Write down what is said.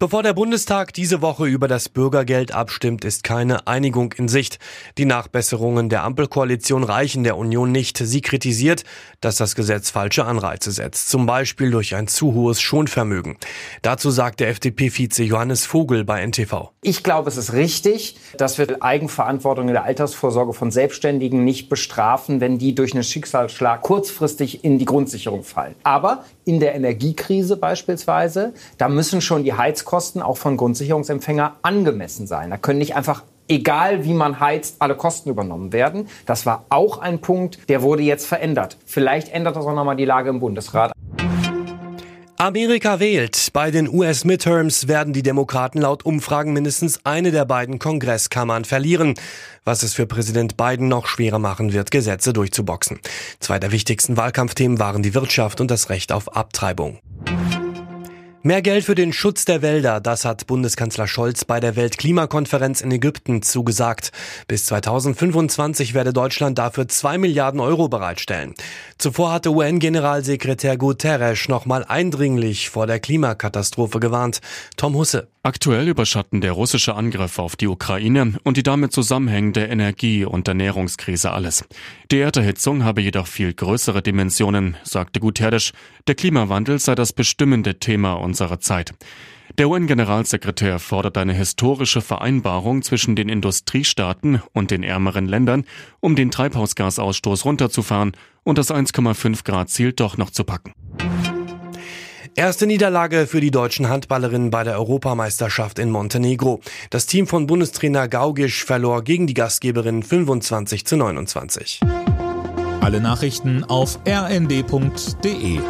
Bevor der Bundestag diese Woche über das Bürgergeld abstimmt, ist keine Einigung in Sicht. Die Nachbesserungen der Ampelkoalition reichen der Union nicht. Sie kritisiert, dass das Gesetz falsche Anreize setzt, zum Beispiel durch ein zu hohes Schonvermögen. Dazu sagt der FDP-Vize Johannes Vogel bei NTV. Ich glaube, es ist richtig, dass wir Eigenverantwortung in der Altersvorsorge von Selbstständigen nicht bestrafen, wenn die durch einen Schicksalsschlag kurzfristig in die Grundsicherung fallen. Aber in der Energiekrise beispielsweise, da müssen schon die Heiz Heizkosten auch von Grundsicherungsempfänger angemessen sein. Da können nicht einfach egal wie man heizt, alle Kosten übernommen werden. Das war auch ein Punkt, der wurde jetzt verändert. Vielleicht ändert das auch nochmal die Lage im Bundesrat. Amerika wählt. Bei den US-Midterms werden die Demokraten laut Umfragen mindestens eine der beiden Kongresskammern verlieren, was es für Präsident Biden noch schwerer machen wird, Gesetze durchzuboxen. Zwei der wichtigsten Wahlkampfthemen waren die Wirtschaft und das Recht auf Abtreibung. Mehr Geld für den Schutz der Wälder, das hat Bundeskanzler Scholz bei der Weltklimakonferenz in Ägypten zugesagt. Bis 2025 werde Deutschland dafür zwei Milliarden Euro bereitstellen. Zuvor hatte UN-Generalsekretär Guterres nochmal eindringlich vor der Klimakatastrophe gewarnt. Tom Husse. Aktuell überschatten der russische Angriff auf die Ukraine und die damit zusammenhängende Energie- und Ernährungskrise alles. Die Erderhitzung habe jedoch viel größere Dimensionen, sagte Guterres. Der Klimawandel sei das bestimmende Thema unserer Zeit. Der UN-Generalsekretär fordert eine historische Vereinbarung zwischen den Industriestaaten und den ärmeren Ländern, um den Treibhausgasausstoß runterzufahren und das 1,5 Grad Ziel doch noch zu packen. Erste Niederlage für die deutschen Handballerinnen bei der Europameisterschaft in Montenegro. Das Team von Bundestrainer Gaugisch verlor gegen die Gastgeberin 25 zu 29. Alle Nachrichten auf rnd.de